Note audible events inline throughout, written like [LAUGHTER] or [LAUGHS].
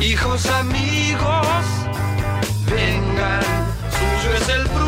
Hijos amigos, vengan, suyo es el fruto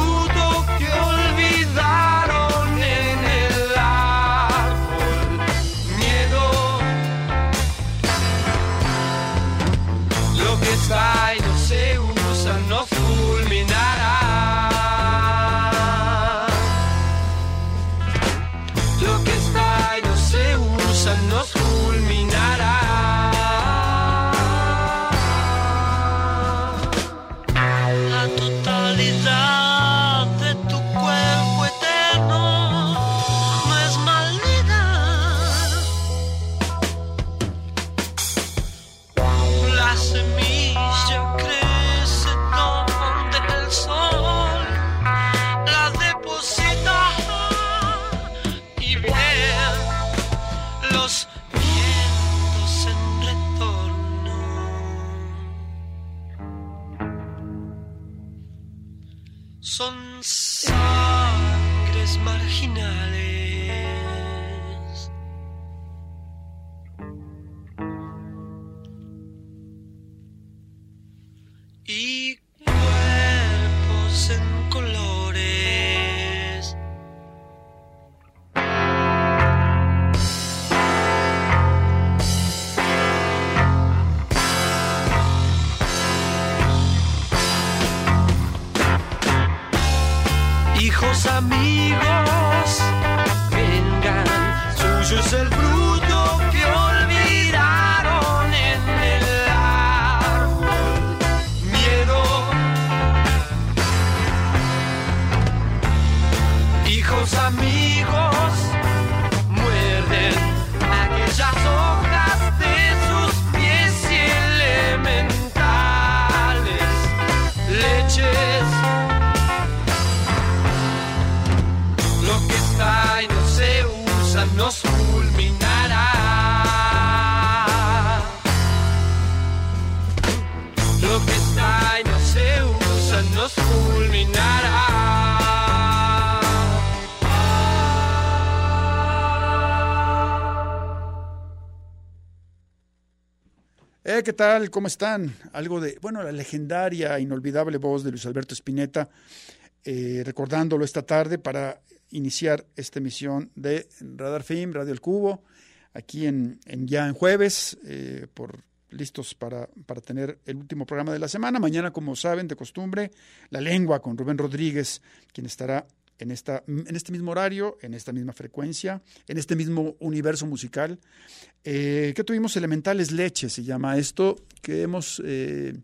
el fruto ¿Qué tal? ¿Cómo están? Algo de, bueno, la legendaria, inolvidable voz de Luis Alberto Spinetta, eh, recordándolo esta tarde para iniciar esta emisión de Radar Film, Radio El Cubo, aquí en, en ya en jueves, eh, por listos para, para tener el último programa de la semana. Mañana, como saben, de costumbre, La Lengua con Rubén Rodríguez, quien estará en, esta, en este mismo horario, en esta misma frecuencia, en este mismo universo musical. Eh, que tuvimos Elementales Leches, se llama esto, que hemos eh,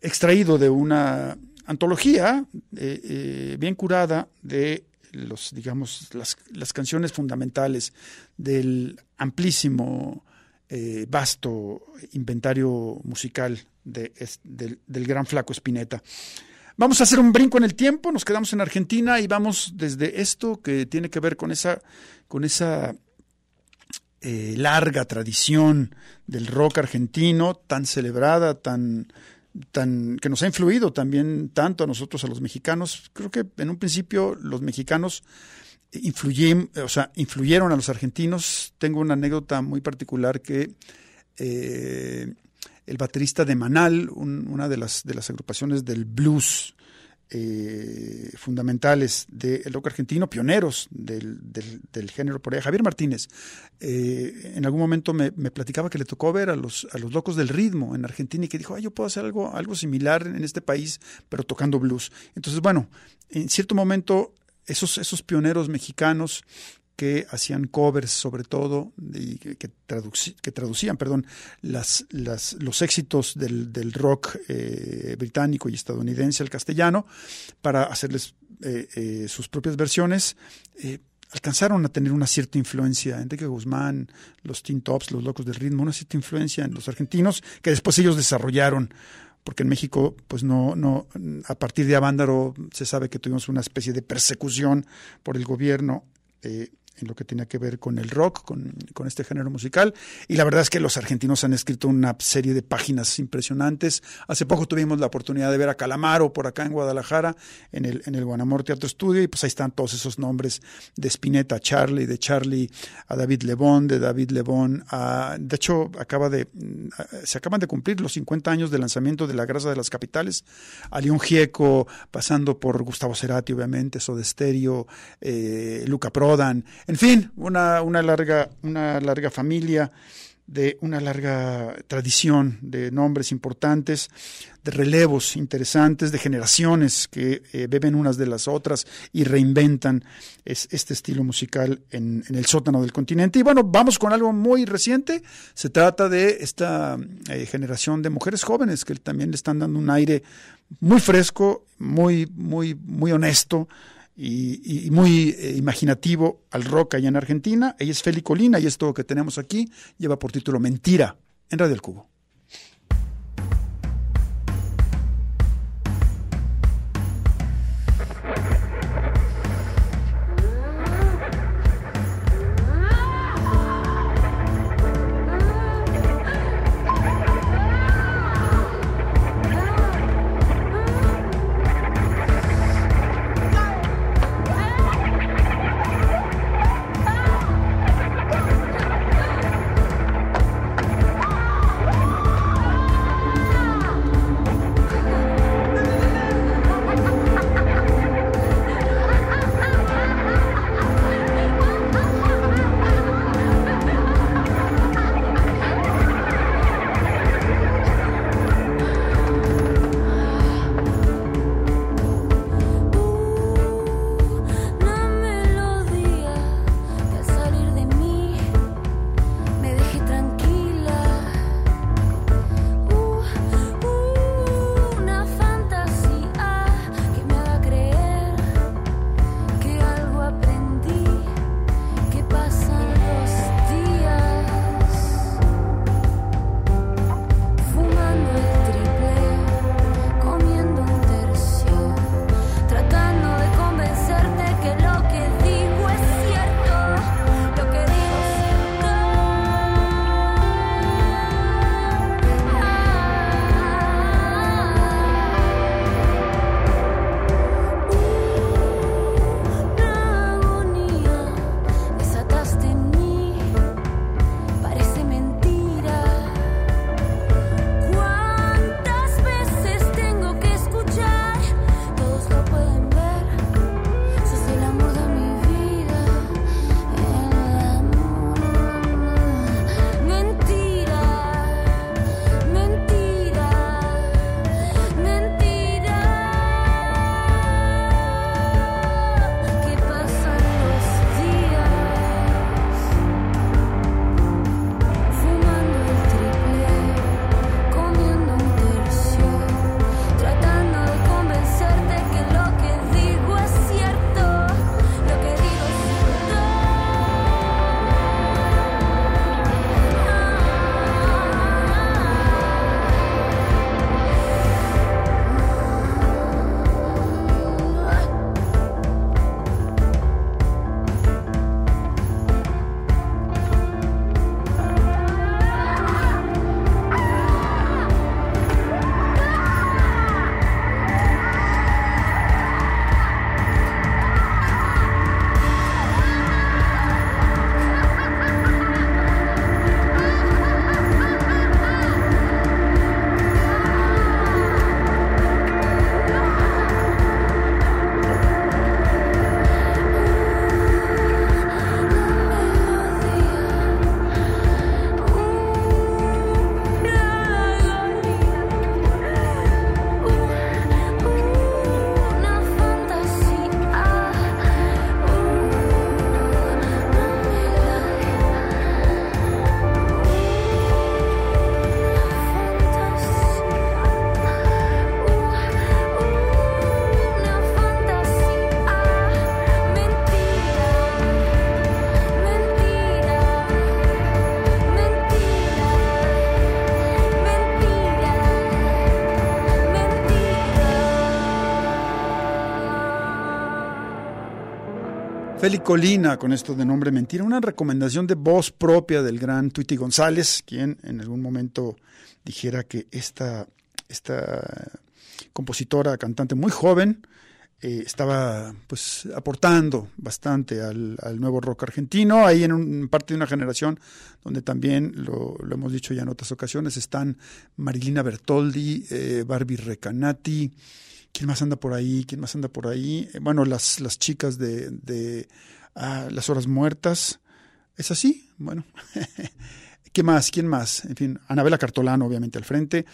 extraído de una antología eh, eh, bien curada de los, digamos, las, canciones fundamentales del amplísimo vasto inventario musical de, del, del, gran flaco Spinetta. Vamos a hacer un brinco en el tiempo, nos quedamos en Argentina y vamos desde esto que tiene que ver con esa, con esa eh, larga tradición del rock argentino, tan celebrada, tan, tan, que nos ha influido también tanto a nosotros, a los mexicanos. Creo que en un principio los mexicanos influyen, o sea, influyeron a los argentinos. Tengo una anécdota muy particular que eh, el baterista de Manal, una de las, de las agrupaciones del blues eh, fundamentales del rock argentino, pioneros del, del, género por ahí, Javier Martínez, eh, en algún momento me, platicaba que le tocó ver a los, a los locos del ritmo en Argentina y que dijo, yo puedo hacer algo, algo similar en este país, pero tocando blues. Entonces, bueno, en cierto momento esos, esos pioneros mexicanos que hacían covers sobre todo y que, traducían perdón, las, las, los éxitos del, rock eh, británico y estadounidense al castellano para hacerles eh, eh, sus propias versiones. alcanzaron a tener una cierta influencia, Enrique Guzmán, los Teen Tops, los Locos del Ritmo, una cierta influencia en los argentinos que después ellos desarrollaron porque en México, pues no, no, a partir de Avándaro se sabe que tuvimos una especie de persecución por el gobierno eh, en lo que tenía que ver con el rock, con, con, este género musical. Y la verdad es que los argentinos han escrito una serie de páginas impresionantes. Hace poco tuvimos la oportunidad de ver a Calamaro por acá en Guadalajara, en el, en el Guanamor Teatro Estudio, y pues ahí están todos esos nombres de Spinetta a Charlie, de Charlie a David Lebón, de David Lebón a... De hecho, acaba de, se acaban de cumplir los 50 años del lanzamiento de La Grasa de las Capitales, a León Gieco, pasando por Gustavo Cerati, obviamente, Soda Stereo, eh, Luca Prodan, en fin, una, larga, una larga familia de una larga tradición de nombres importantes, de relevos interesantes, de generaciones que eh, beben unas de las otras y reinventan este estilo musical en, el sótano del continente. Y bueno, vamos con algo muy reciente. Se trata de esta eh, generación de mujeres jóvenes que también le están dando un aire muy fresco, muy, muy, muy honesto y, muy eh, imaginativo al rock allá en Argentina. Ella es Feli Colina y esto que tenemos aquí lleva por título Mentira en Radio El Cubo. Feli Colina, con esto de nombre mentira, una recomendación de voz propia del gran Tuiti González, quien en algún momento dijera que esta, esta compositora, cantante muy joven, eh, estaba pues aportando bastante al, nuevo rock argentino, ahí en un, parte de una generación donde también, lo, hemos dicho ya en otras ocasiones, están Marilina Bertoldi, eh, Barbie Recanati, ¿quién más anda por ahí? ¿Quién más anda por ahí? Eh, bueno, las, las chicas de, de ah, Las Horas Muertas, ¿es así? Bueno. [LAUGHS] ¿Qué más? ¿Quién más? En fin, Anabela Cartolano, obviamente, al frente.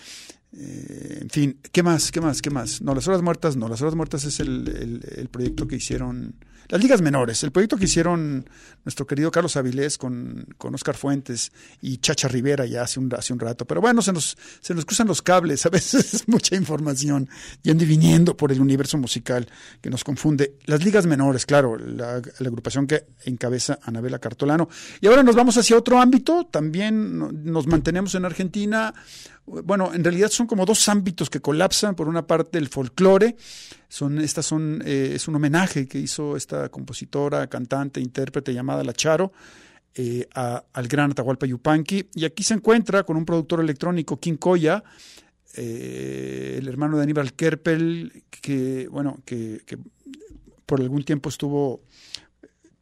Eh, en fin, ¿qué más? ¿Qué más? ¿Qué más? No, las horas muertas no. Las horas muertas es el, el, proyecto que hicieron. Las ligas menores, el proyecto que hicieron nuestro querido Carlos Avilés con, con Oscar Fuentes y Chacha Rivera ya hace un, hace un rato. Pero bueno, se nos, se nos cruzan los cables, a veces es mucha información yendo y viniendo por el universo musical que nos confunde. Las ligas menores, claro, la, la agrupación que encabeza Anabela Cartolano. Y ahora nos vamos hacia otro ámbito, también nos mantenemos en Argentina bueno, en realidad son como dos ámbitos que colapsan. Por una parte, el folclore, son, estas son, eh, es un homenaje que hizo esta compositora, cantante, intérprete llamada La Charo. Eh, al gran Atahualpa Yupanqui, y aquí se encuentra con un productor electrónico, King Koya, eh, el hermano de Aníbal Kerpel, que, bueno, que, que por algún tiempo estuvo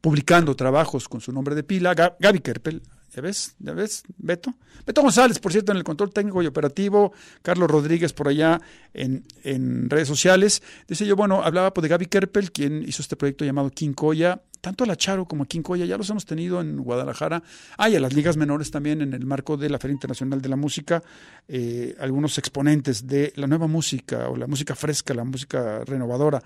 publicando trabajos con su nombre de pila, Gaby Kerpel, ¿Ya ves? ¿Ya ves, Beto? Beto González, por cierto, en el control técnico y operativo, Carlos Rodríguez por allá en, en redes sociales. Dice yo, bueno, hablaba pues, de Gaby Kerpel, quien hizo este proyecto llamado Quincoya, tanto a la Charo como a Quincoya, ya los hemos tenido en Guadalajara. Ah, y a las ligas menores también en el marco de la Feria Internacional de la Música, eh, algunos exponentes de la nueva música o la música fresca, la música renovadora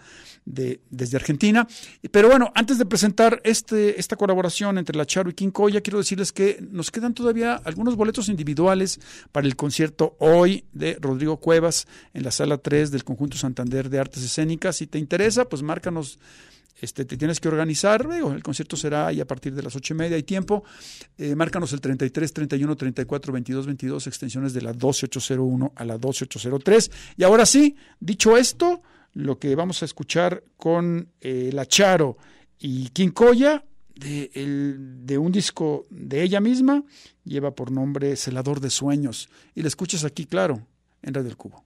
de, desde Argentina. Pero bueno, antes de presentar este, esta colaboración entre la Charo y Quincoya, quiero decirles que nos quedan todavía algunos boletos individuales para el concierto hoy de Rodrigo Cuevas en la sala 3 del Conjunto Santander de Artes Escénicas. Si te interesa, pues márcanos este, te tienes que organizar, el concierto será ahí a partir de las ocho y media, hay tiempo, eh, márcanos el 33, 31, 34, 22, 22, extensiones de la 12801 a la 12803. Y ahora sí, dicho esto, lo que vamos a escuchar con eh, La Charo y Quincoya, de, de un disco de ella misma, lleva por nombre Celador de Sueños, y la escuchas aquí, claro, en Radio del Cubo.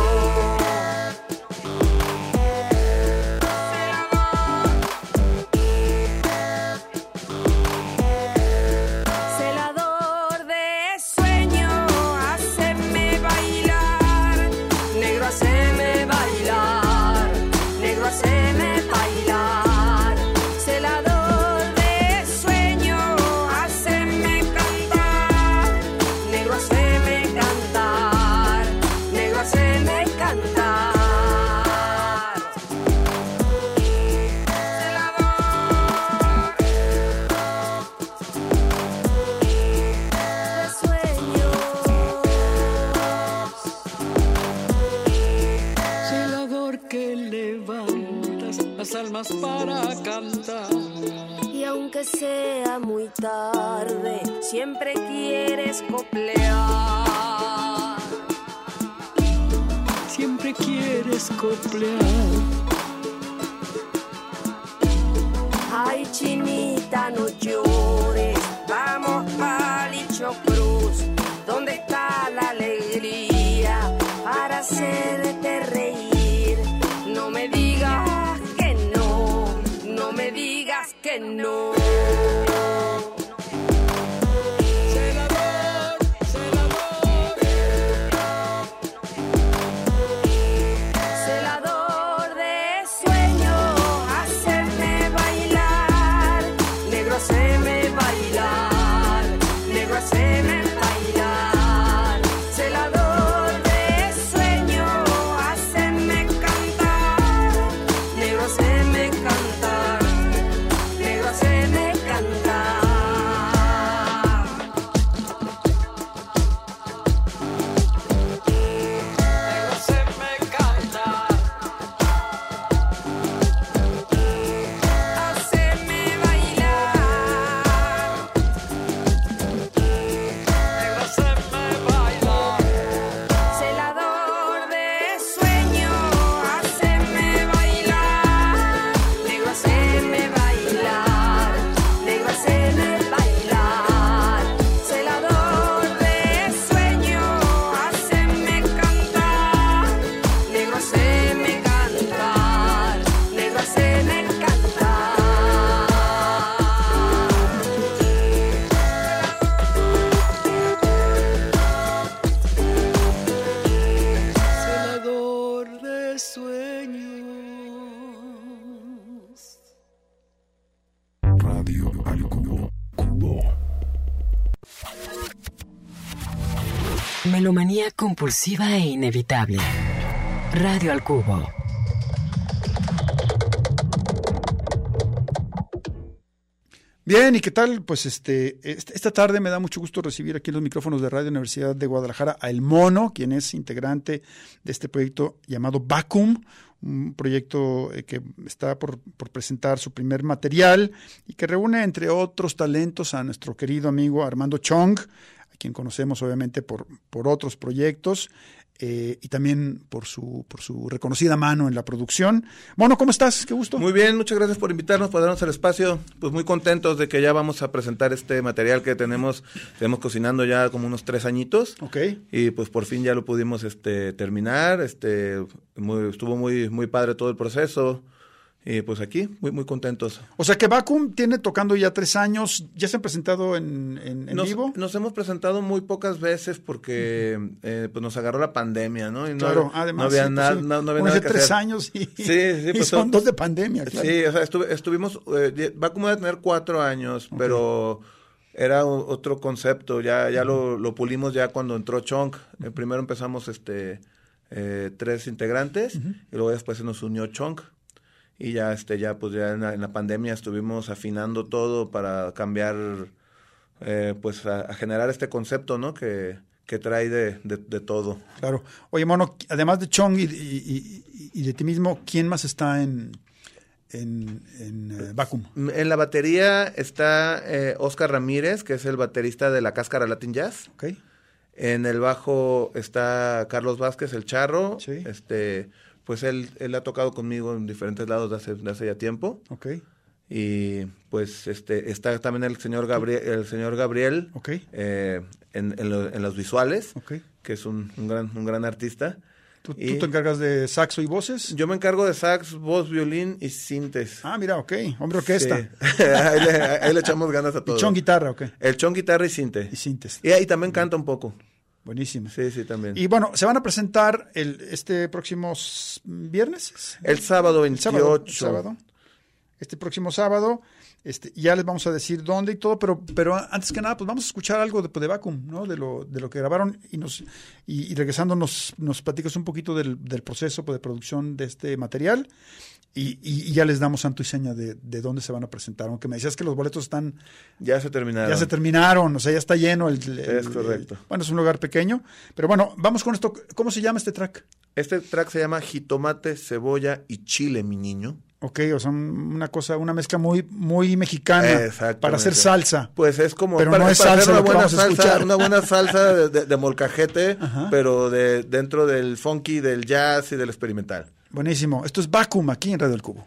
Sea muy tarde, siempre quieres coplear. Siempre quieres coplear. Ay, chinita, no llores. Que no. Melomanía compulsiva e inevitable. Radio al cubo. Bien, ¿y qué tal? Pues este, est- esta tarde me da mucho gusto recibir aquí en los micrófonos de Radio Universidad de Guadalajara a El Mono, quien es integrante de este proyecto llamado Vacuum, un proyecto eh, que está por, por presentar su primer material y que reúne, entre otros talentos, a nuestro querido amigo Armando Chong, quien conocemos obviamente por, por otros proyectos. eh, y también por su, por su reconocida mano en la producción. Mono, ¿cómo estás? Qué gusto. Muy bien, muchas gracias por invitarnos, por darnos el espacio. Pues muy contentos de que ya vamos a presentar este material que tenemos, tenemos cocinando ya como unos tres añitos. Ok. Y pues por fin ya lo pudimos este, terminar. Este, muy- estuvo muy, muy padre todo el proceso. Y pues aquí, muy, muy contentos. O sea que Vacuum tiene tocando ya tres años, ya se han presentado en, en, en Nos, vivo. nos hemos presentado muy pocas veces porque eh, pues nos agarró la pandemia, ¿no? Y no, claro, además. no había, sí, nada pues sí. no, no había nada que tres hacer. años y, Sí, sí, y pues son son- dos de pandemia, claro. Sí, o sea, estuve- estuvimos, eh, va como a tener cuatro años, pero era otro concepto, ya, ya lo, lo pulimos ya cuando entró Chong. Eh, primero empezamos este eh, tres integrantes y luego después se nos unió Chong. Y ya, este, ya, pues ya en la, en la pandemia estuvimos afinando todo para cambiar, eh, pues a, a generar este concepto, ¿no? Que, que trae de, de, de todo. Claro. Oye, Mono, además de Chong y, y- y- y de ti mismo, ¿quién más está en, en, en eh, Vacuum? En la batería está eh, Oscar Ramírez, que es el baterista de la Cáscara Latin Jazz. ¿Ok? En el bajo está Carlos Vázquez, el charro. Sí. Este, pues él, él ha tocado conmigo en diferentes lados de hace, de hace ya tiempo. ¿Ok? Y pues este está también el señor Gabriel, el señor Gabriel Ok. eh, en, en lo- en los visuales, Ok. que es un, un gran, un gran artista. ¿Tú, tú Y te encargas de saxo y voces? Yo me encargo de sax, voz, violín y sintes. Ah, mira, ok. Hombre orquesta. Sí. [LAUGHS] ahí, le, ahí le echamos ganas a Y todo. Chong guitarra, ok. El chon guitarra y sinte. Y sintes. Y ahí también canta un poco. Buenísimo. Sí, sí, también. Y bueno, se van a presentar el, este próximo viernes. el sábado El 28. sábado, el sábado. Este próximo sábado. Este, ya les vamos a decir dónde y todo, pero, pero antes que nada, pues vamos a escuchar algo de, de Vacuum, ¿no? De lo, de lo que grabaron y nos y, y regresando nos, nos platicas un poquito del, del proceso pues, de producción de este material y, y- ya les damos santo y seña de, de dónde se van a presentar. Aunque me decías que los boletos están Ya se terminaron. ya se terminaron, o sea, ya está lleno el, el- Es el- correcto. bueno, es un lugar pequeño, pero bueno, vamos con esto. ¿Cómo se llama este track? Este track se llama Jitomate, Cebolla y Chile, mi niño. Ok, o sea, un- una cosa, una mezcla muy, muy mexicana para hacer salsa. Pues es como Pero para, no es para hacer salsa una buena salsa, una buena salsa de, de- de molcajete, [LAUGHS] Ajá. pero de dentro del funky, del jazz y del experimental. Buenísimo. Esto es Vacuum aquí en Radio El Cubo.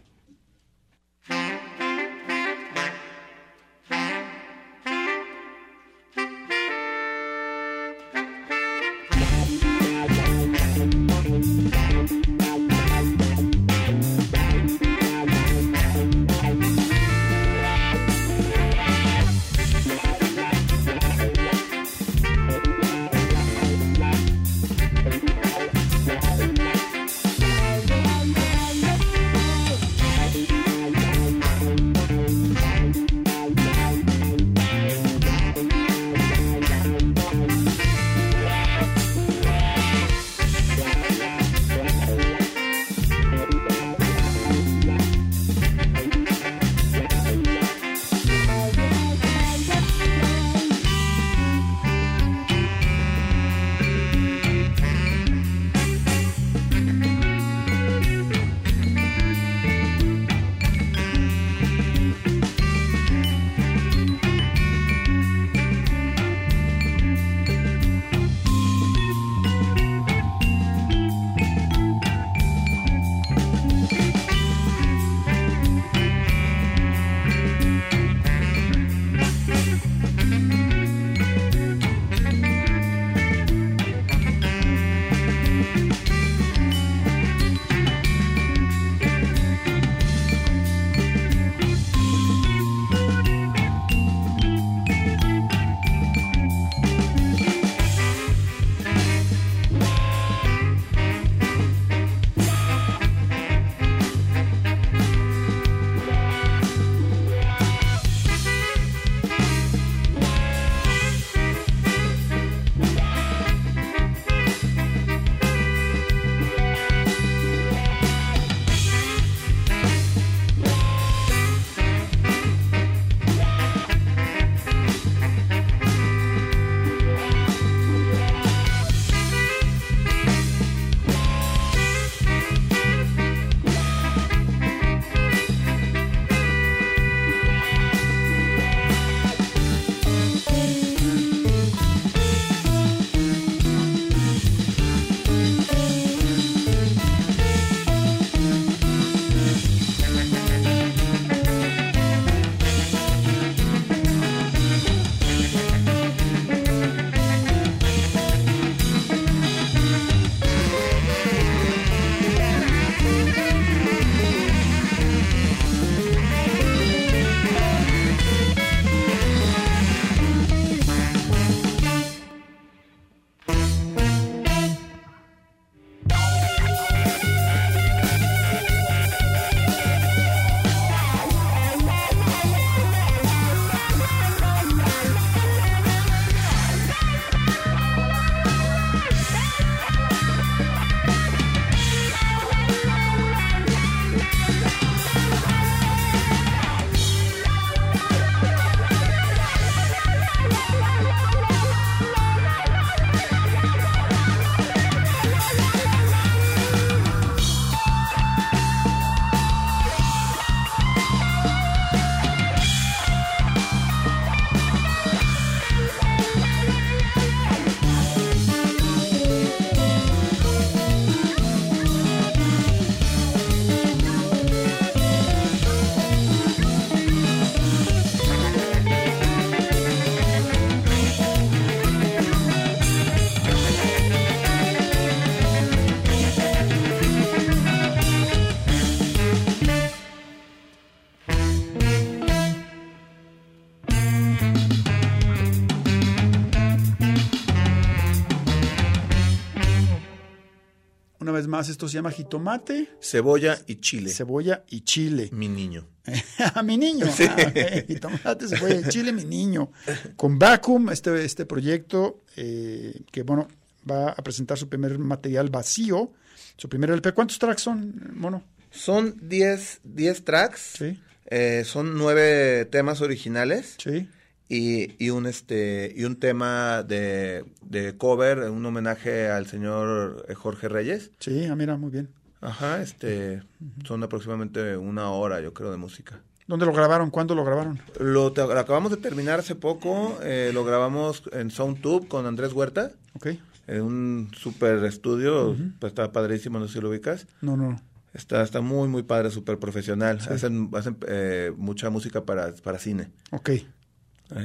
Más, esto se llama jitomate, Cebolla y chile. cebolla y chile. Mi niño. [LAUGHS] a mi niño. Ah. Jitomate, cebolla y chile, mi niño. Con Vacuum, este, este proyecto eh, que, bueno, va a presentar su primer material vacío, su primer LP. ¿Cuántos tracks son, mono? Son 10 10 tracks. Sí. Eh, son nueve temas originales Sí. Y, y un este y un tema de, de cover, un homenaje al señor eh, Jorge Reyes. Sí, ah, mira, muy bien. Ajá, este, son aproximadamente una hora, yo creo, de música. ¿Dónde lo grabaron? ¿Cuándo lo grabaron? Lo, te- lo acabamos de terminar hace poco, eh, lo grabamos en SoundTube con Andrés Huerta, Ok. en un super estudio, pues está padrísimo, no sé si lo ubicas. No, no. Está, está muy, muy padre, súper profesional. Hacen, hacen eh, mucha música para, para cine. Ok.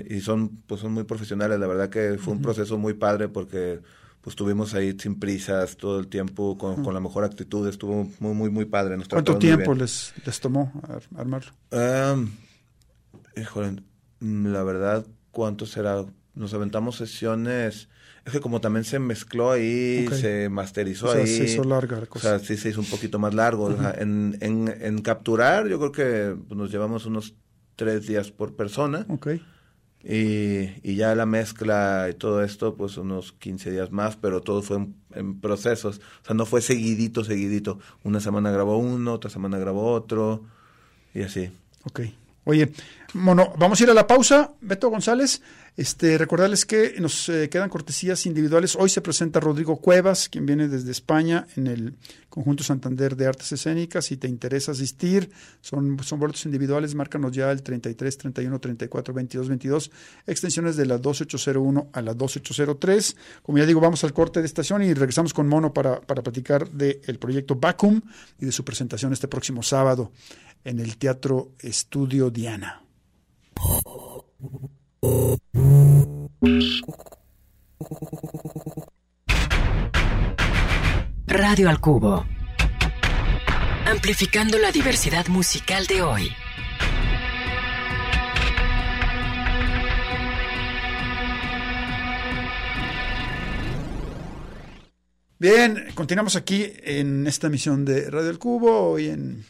Y son, pues son muy profesionales. La verdad que fue un proceso muy padre porque pues estuvimos ahí sin prisas todo el tiempo, con, con la mejor actitud. Estuvo muy, muy, muy padre. Nos ¿Cuánto tiempo les, les tomó ar- armarlo? Híjole, mm, la verdad, ¿cuánto será? Nos aventamos sesiones. Es que como también se mezcló ahí, se masterizó O sea, ahí. se hizo larga la O cosa. sea, sí se hizo un poquito más largo. O sea, en, en, en capturar, yo creo que pues, nos llevamos unos tres días por persona. Ok. Y, y ya la mezcla y todo esto, pues unos 15 días más, pero todo fue en, en procesos. O sea, no fue seguidito, seguidito. Una semana grabó uno, otra semana grabó otro, y así. Ok. Oye, bueno, vamos a ir a la pausa. Beto González, este, recordarles que nos eh, quedan cortesías individuales. Hoy se presenta Rodrigo Cuevas, quien viene desde España en el Conjunto Santander de Artes Escénicas. Si te interesa asistir, son, son individuales. Márcanos ya el 33 31 34 22 22, extensiones de la 2801 a la 2803. Como ya digo, vamos al corte de estación y regresamos con Mono para, para platicar del proyecto Vacuum y de su presentación este próximo sábado en el Teatro Estudio Diana. Radio al Cubo. Amplificando la diversidad musical de hoy. Bien, continuamos aquí en esta emisión de Radio El Cubo, hoy en,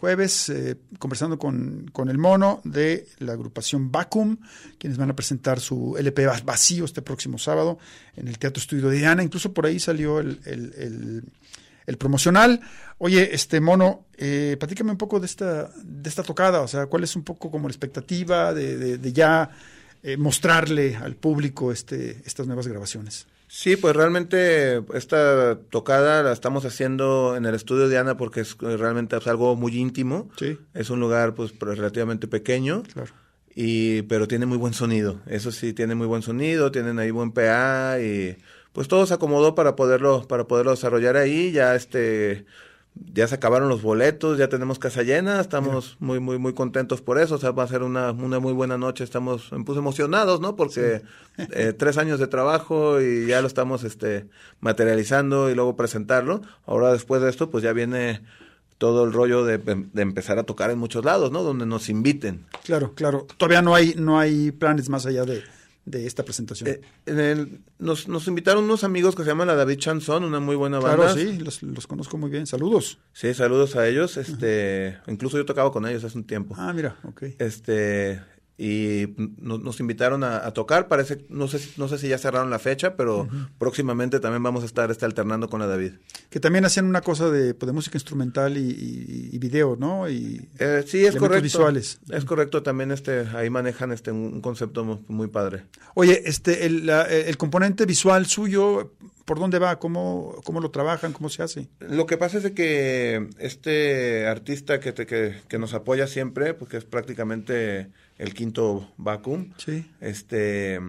jueves, eh, conversando con, con el mono de la agrupación Vacuum, quienes van a presentar su LP va- vacío este próximo sábado en el Teatro Estudio de Diana. Incluso por ahí salió el, el- el- el promocional. Oye, este mono, eh, platícame un poco de esta, de esta tocada, o sea, cuál es un poco como la expectativa de, de- de ya eh, mostrarle al público este, estas nuevas grabaciones. Sí, pues realmente esta tocada la estamos haciendo en el estudio de Ana porque es eh, realmente es algo muy íntimo. Sí. Es un lugar pues relativamente pequeño. Claro. y pero tiene muy buen sonido. Eso sí, tiene muy buen sonido, tienen ahí buen PA y pues todo se acomodó para poderlo para poderlo desarrollar ahí. Ya este ya se acabaron los boletos, ya tenemos casa llena, estamos muy muy muy contentos por eso, o sea, va a ser una, una muy buena noche, estamos pues, emocionados, ¿no? Porque [LAUGHS] eh, tres años de trabajo y ya lo estamos este materializando y luego presentarlo. Ahora después de esto, pues ya viene todo el rollo de, de empezar a tocar en muchos lados, ¿no? Donde nos inviten. Claro, claro. Todavía no hay, no hay planes más allá de, de esta presentación. Eh, en el- nos, nos invitaron unos amigos que se llaman la David Chanson, una muy buena claro, banda. sí, los, los conozco muy bien. Saludos. Sí, saludos a ellos. Este, incluso yo tocaba con ellos hace un tiempo. Ah, mira, ok. Este, y no- nos invitaron a, a tocar. Parece, no sé, si- no sé si ya cerraron la fecha, pero próximamente también vamos a estar este, alternando con la David. Que también hacían una cosa de, pues, de música instrumental y, y- y video, ¿no? Y Eh, sí, es correcto. visuales. Es correcto. También este, ahí manejan este un, concepto mu- muy padre. Oye, este, el, la- el componente visual suyo, ¿por dónde va? ¿Cómo, ¿Cómo lo trabajan? ¿Cómo se hace? Lo que pasa es de que este artista que, te- que, que nos apoya siempre, porque es prácticamente el quinto vacuum, Sí. este,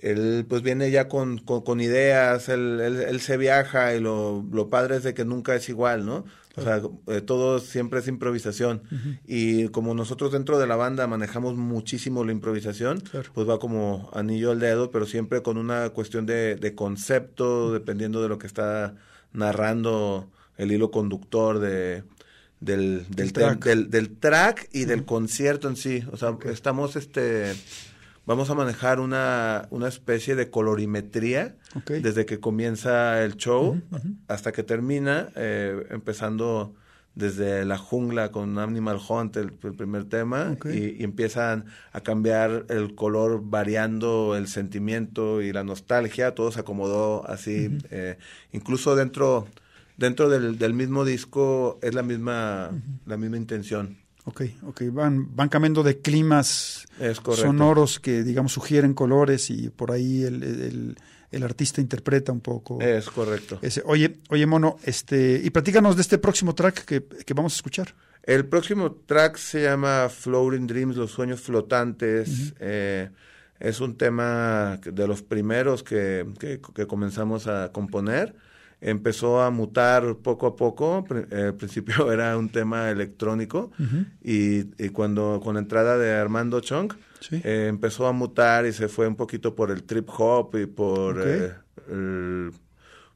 él pues viene ya con, con, con ideas, él, él, él se viaja y lo, lo padre es de que nunca es igual, ¿no? O sea, eh, todo siempre es improvisación. Y como nosotros dentro de la banda manejamos muchísimo la improvisación, Claro. pues va como anillo al dedo, pero siempre con una cuestión de, de concepto, dependiendo de lo que está narrando el hilo conductor de, del, del, track. del, del track y del concierto en sí. O sea, estamos, este, vamos a manejar una, una especie de colorimetría desde que comienza el show hasta que termina, eh, empezando desde la jungla con Animal Hunt, el, el primer tema, y empiezan a cambiar el color variando el sentimiento y la nostalgia, todo se acomodó así, eh, incluso dentro dentro del, del mismo disco es la misma la misma intención. Ok, ok. Van, van cambiando de climas sonoros que, digamos, sugieren colores y por ahí el, el- el artista interpreta un poco. Es correcto. ese. Oye, oye, mono, este, y platícanos de este próximo track que, que vamos a escuchar. El próximo track se llama Floating Dreams, los sueños flotantes. Eh, es un tema de los primeros que, que- que comenzamos a componer. Empezó a mutar poco a poco. Eh, al principio [LAUGHS] era un tema electrónico y, y cuando con la entrada de Armando Chong Sí. eh, empezó a mutar y se fue un poquito por el trip hop y por eh, el,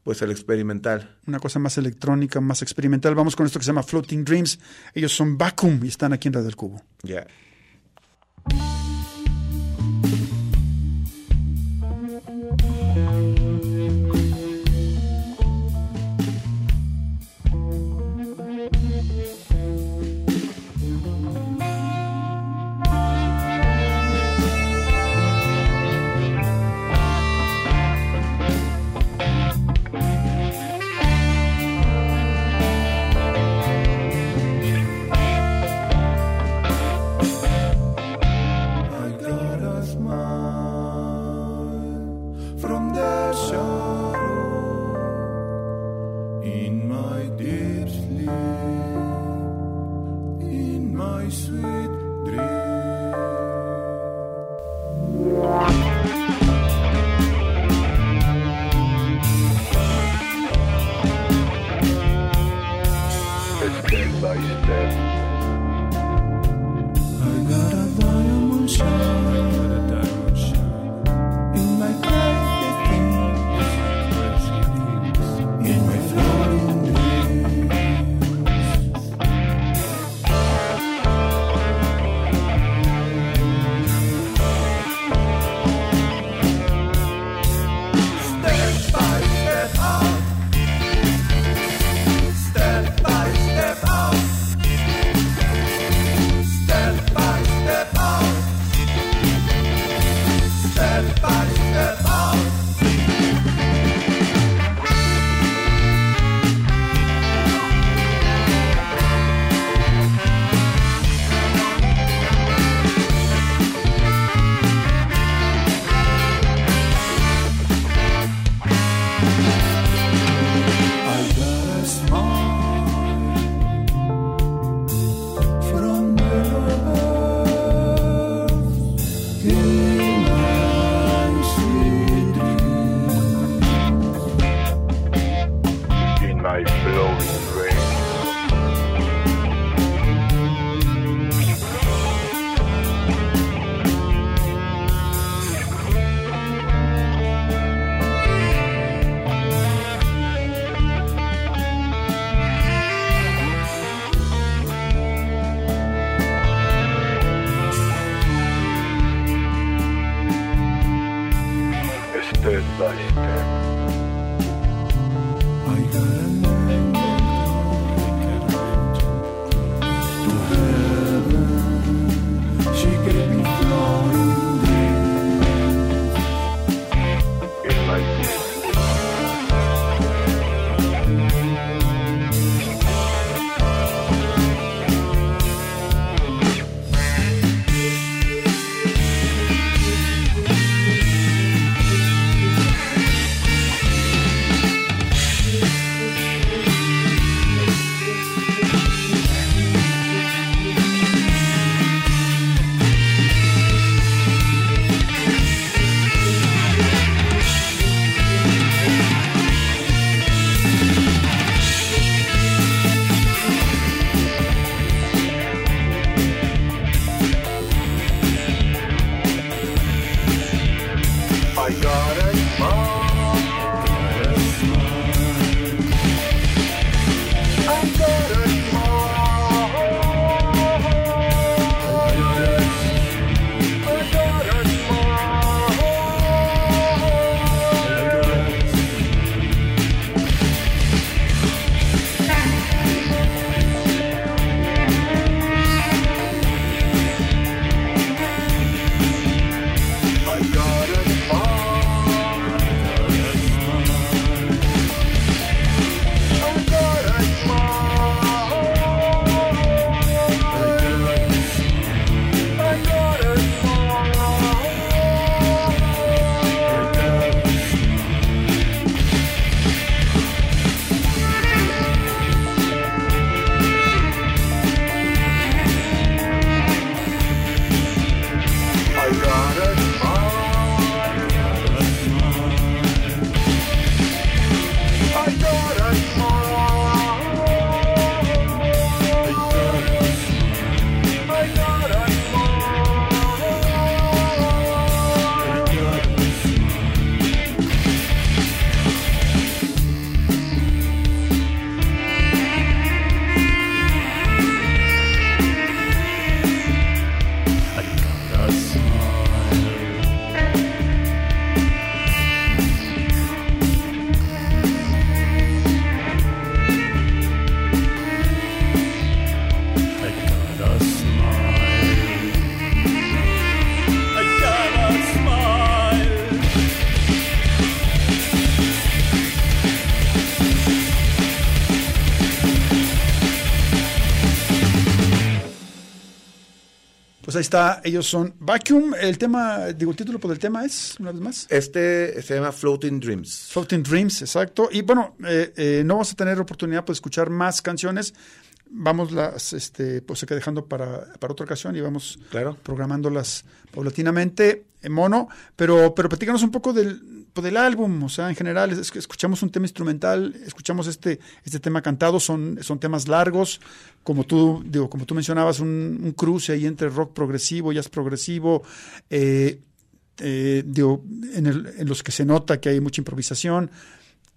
pues el experimental. Una cosa más electrónica, más experimental. Vamos con esto que se llama Floating Dreams. Ellos son Vacuum y están aquí en Radio del Cubo. Ya. Está, ellos son Vacuum. El tema, digo, el título por el tema es, una vez más. Este se llama Floating Dreams. Floating Dreams, exacto. Y bueno, eh, eh, no vamos a tener oportunidad pues, de escuchar más canciones. Vamos las, este, pues se queda dejando para, para otra ocasión y vamos Claro. programándolas paulatinamente en mono. Pero, pero platícanos un poco del, pues, del álbum, o sea, en general, es escuchamos un tema instrumental, escuchamos este, este tema cantado, son, son temas largos, como tú, digo, como tú mencionabas, un, un cruce ahí entre rock progresivo, jazz progresivo, eh, eh, digo, en, el- en los que se nota que hay mucha improvisación.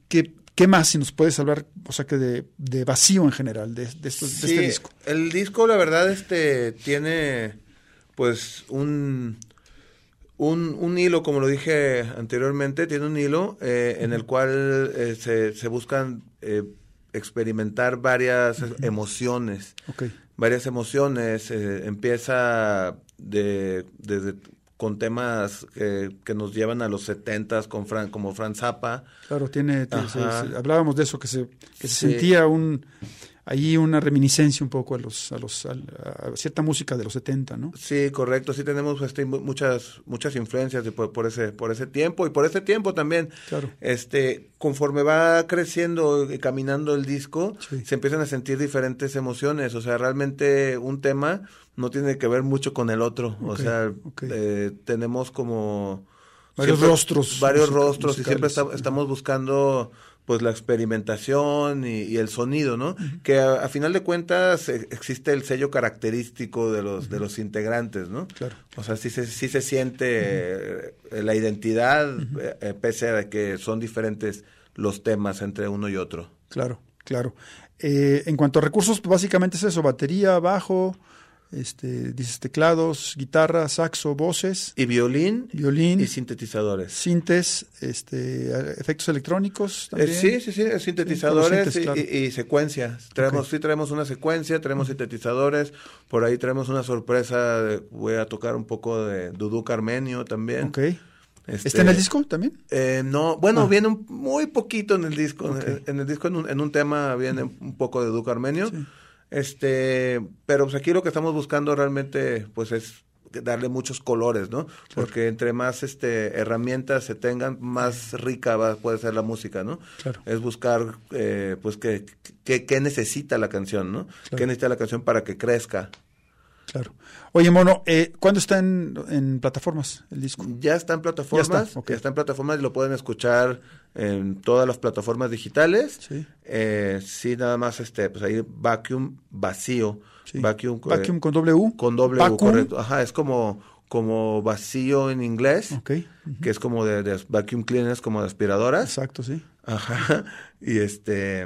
¿Qué, qué más si nos puedes hablar, o sea, que de, de vacío en general, de, de estos- de Sí, este disco? El disco, la verdad, este tiene pues un, un, un hilo, como lo dije anteriormente, tiene un hilo eh, en el cual eh, se, se buscan eh, experimentar varias emociones. Ok, varias emociones. eh, empieza de, desde con temas eh, que nos llevan a los setentas con Fran, como Franz Zappa. claro, tiene, tiene- se- Ajá. se- hablábamos de eso, que se, que se sentía un, ahí una reminiscencia un poco a, los, a, los, a cierta música de los 70, ¿no? Sí, correcto. Sí tenemos este, mu- muchas muchas influencias de por, por ese por ese tiempo y por ese tiempo también. Claro. Este, conforme va creciendo y caminando el disco, Sí. se empiezan a sentir diferentes emociones. O sea, realmente un tema no tiene que ver mucho con el otro. o sea, eh, tenemos como Varios rostros varios musica- rostros y siempre estamos buscando pues la experimentación y, y el sonido, ¿no? Que a, a final de cuentas eh, existe el sello característico de los de los integrantes, ¿no? Claro. O sea, sí se, sí se siente eh, la identidad, eh, eh, pese a que son diferentes los temas entre uno y otro. Claro, claro. Eh, en cuanto a recursos, pues básicamente es eso, batería, bajo, este, dices teclados, guitarra, saxo, voces, Y violín, violín, y sintetizadores. sintes, este, efectos electrónicos Eh, también. sí, sí, sí, sintetizadores Sí, sintes, y, y- y secuencias. Traemos. Sí, traemos una secuencia, tenemos sintetizadores, por ahí traemos una sorpresa, de- voy a tocar un poco de Duduk Armenio también. Ok. Este, ¿Está en el disco también? Eh, no, bueno, Ah. viene un- muy poquito en el disco. En, en el disco, en un, en un tema, viene un poco de Duque Armenio. Este, pero pues aquí lo que estamos buscando realmente, pues es darle muchos colores, ¿no? Porque entre más este herramientas se tengan, más rica va, puede ser la música, ¿no? Claro. Es buscar, eh, pues, qué qué- qué necesita la canción, ¿no? Claro. ¿Qué necesita la canción para que crezca? Claro. Oye, Mono, eh, ¿cuándo está en, en plataformas el disco? Ya está en plataformas, Ya ya está, está, en plataformas y lo pueden escuchar en todas las plataformas digitales. Sí. Eh, sí, nada más este, pues ahí vacuum vacío, Sí. vacuum, eh, Vacuum con W. con Vacuum. correcto. Ajá, es como como vacío en inglés, Ok. que es como de, de vacuum cleaners, como de aspiradoras. Exacto, sí. Ajá. [LAUGHS] Y este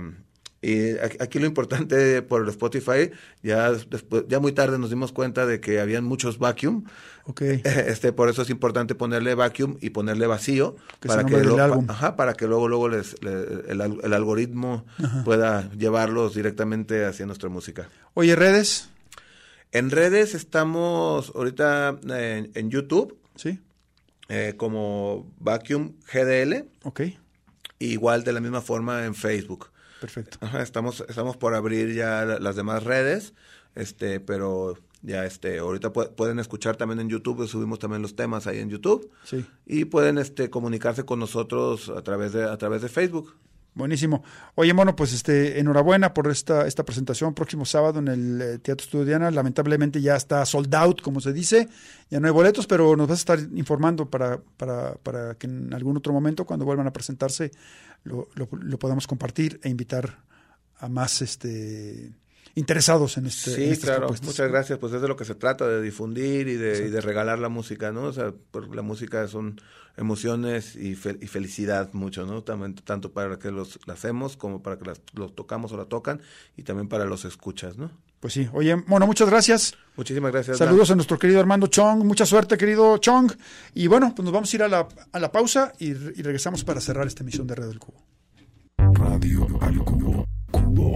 y aquí aquí lo importante por el Spotify, ya después, ya muy tarde nos dimos cuenta de que habían muchos vacuum. Ok. [LAUGHS] Este, por eso es importante ponerle vacuum y ponerle vacío Que para que, lo- álbum. ajá, para que luego luego les, le- el, al- el algoritmo pueda llevarlos directamente hacia nuestra música. Oye, redes. En redes estamos ahorita en, en YouTube Sí. eh, como Vacuum GDL, Ok. igual de la misma forma en Facebook. Perfecto. Ajá, estamos, estamos por abrir ya la- las demás redes, este, pero ya este, ahorita pu- pueden escuchar también en YouTube, subimos también los temas ahí en YouTube Sí. y pueden este comunicarse con nosotros a través de a través de Facebook. Buenísimo. Oye, Mono, pues este, enhorabuena por esta, esta presentación próximo sábado en el eh, Teatro Estudiana. Lamentablemente ya está sold out, como se dice. Ya no hay boletos, pero nos vas a estar informando para, para, para que en algún otro momento, cuando vuelvan a presentarse, lo, lo, lo podamos compartir e invitar a más este interesados en este Sí, en estas claro, propuestas. muchas gracias. Pues es de lo que se trata, de difundir y de, y de regalar la música, ¿no? O sea, por- la música son emociones y, fel- y felicidad mucho, ¿no? También, tanto para que los la hacemos como para que las, los tocamos o la tocan y también para los escuchas, ¿no? Pues sí. Oye, Mono, muchas gracias. Muchísimas gracias. Dan. Saludos a nuestro querido Armando Chong. Mucha suerte, querido Chong. Y bueno, pues nos vamos a ir a la, a la pausa y, y regresamos para cerrar esta emisión de Red del Cubo. Radio al cubo. Cubo.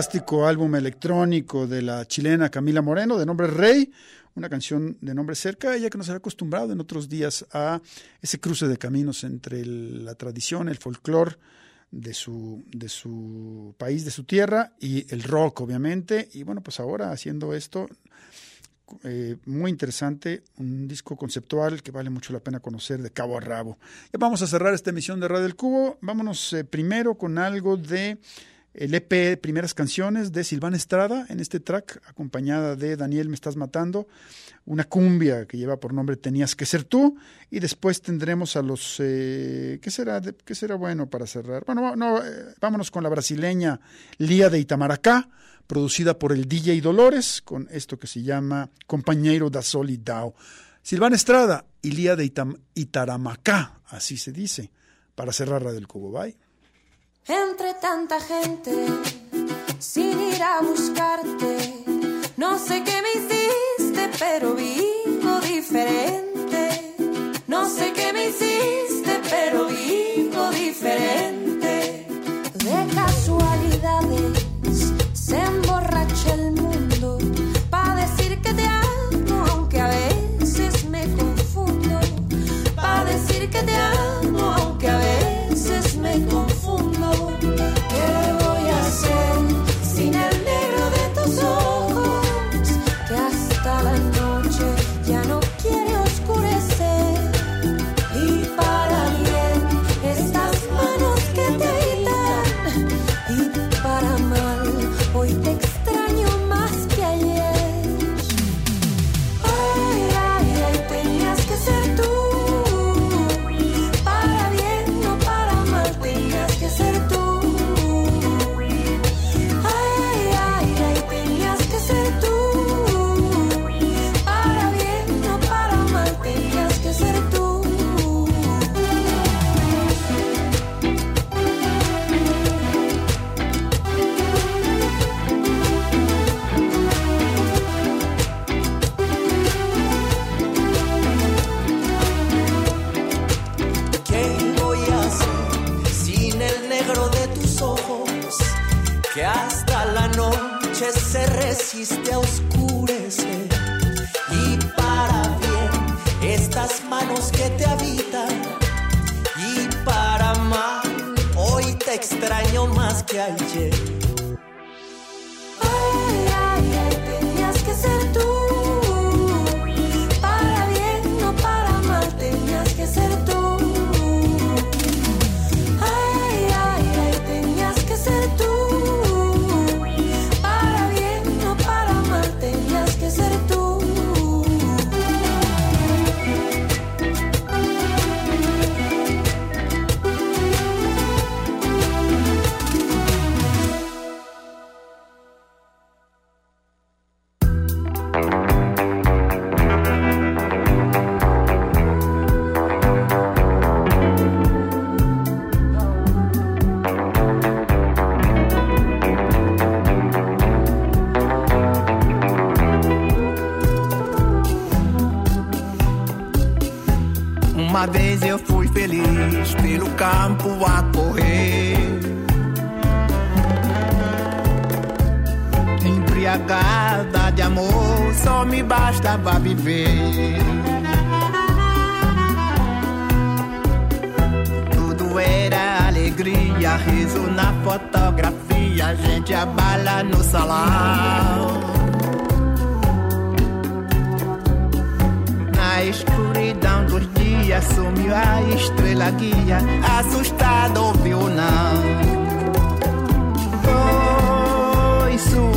Fantástico álbum electrónico de la chilena Camila Moreno, de nombre Rey, una canción de nombre cerca, ella que nos ha acostumbrado en otros días a ese cruce de caminos entre la tradición, el folclore de su, de su país, de su tierra, y el rock, obviamente. Y bueno, pues ahora haciendo esto, eh, muy interesante, un disco conceptual que vale mucho la pena conocer de cabo a rabo. Ya vamos a cerrar esta emisión de Radio del Cubo. Vámonos eh, primero con algo de el EP Primeras Canciones de Silvana Estrada en este track, acompañada de Daniel Me Estás Matando, una cumbia que lleva por nombre Tenías que ser tú, y después tendremos a los... Eh, ¿qué, será ¿Qué será bueno para cerrar? Bueno, no, eh, vámonos con la brasileña Lía de Itamaracá, producida por el DJ Dolores, con esto que se llama Compañero da Solidao. Silvana Estrada y Lía de Itam- Itaramacá, así se dice, para cerrar la del Cubo. Entre tanta gente, sin ir a buscarte, no sé qué me hiciste, pero vivo diferente. No sé qué me hiciste, pero vivo diferente. De casualidades se emborracha el mundo para decir que te amo, aunque a veces me confundo. Para decir que te amo, se resiste a oscurecer vez eu fui feliz pelo campo a correr. Embriagada de amor, só me bastava viver. Tudo era alegria, riso na fotografia, gente a bala no salão. Dias sumiu a estrela guia, assustado ouviu não. Pois o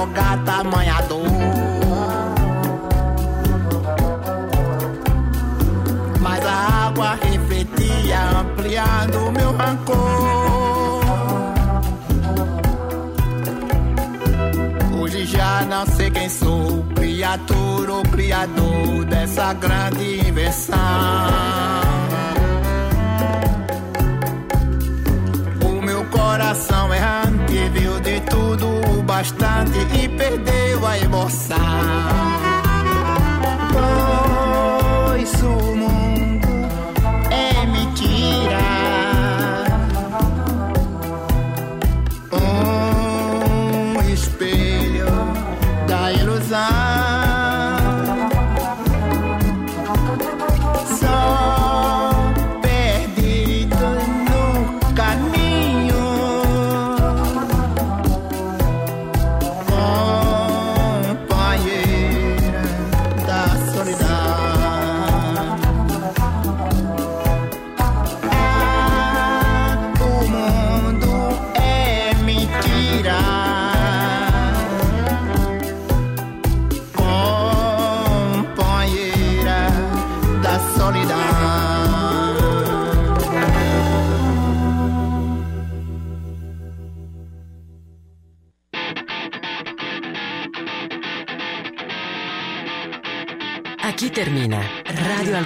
afogar tamanha dor. Mas a água refletia, ampliando meu rancor. Hoje já não sei quem sou, criatura ou criador dessa grande invenção. my boss.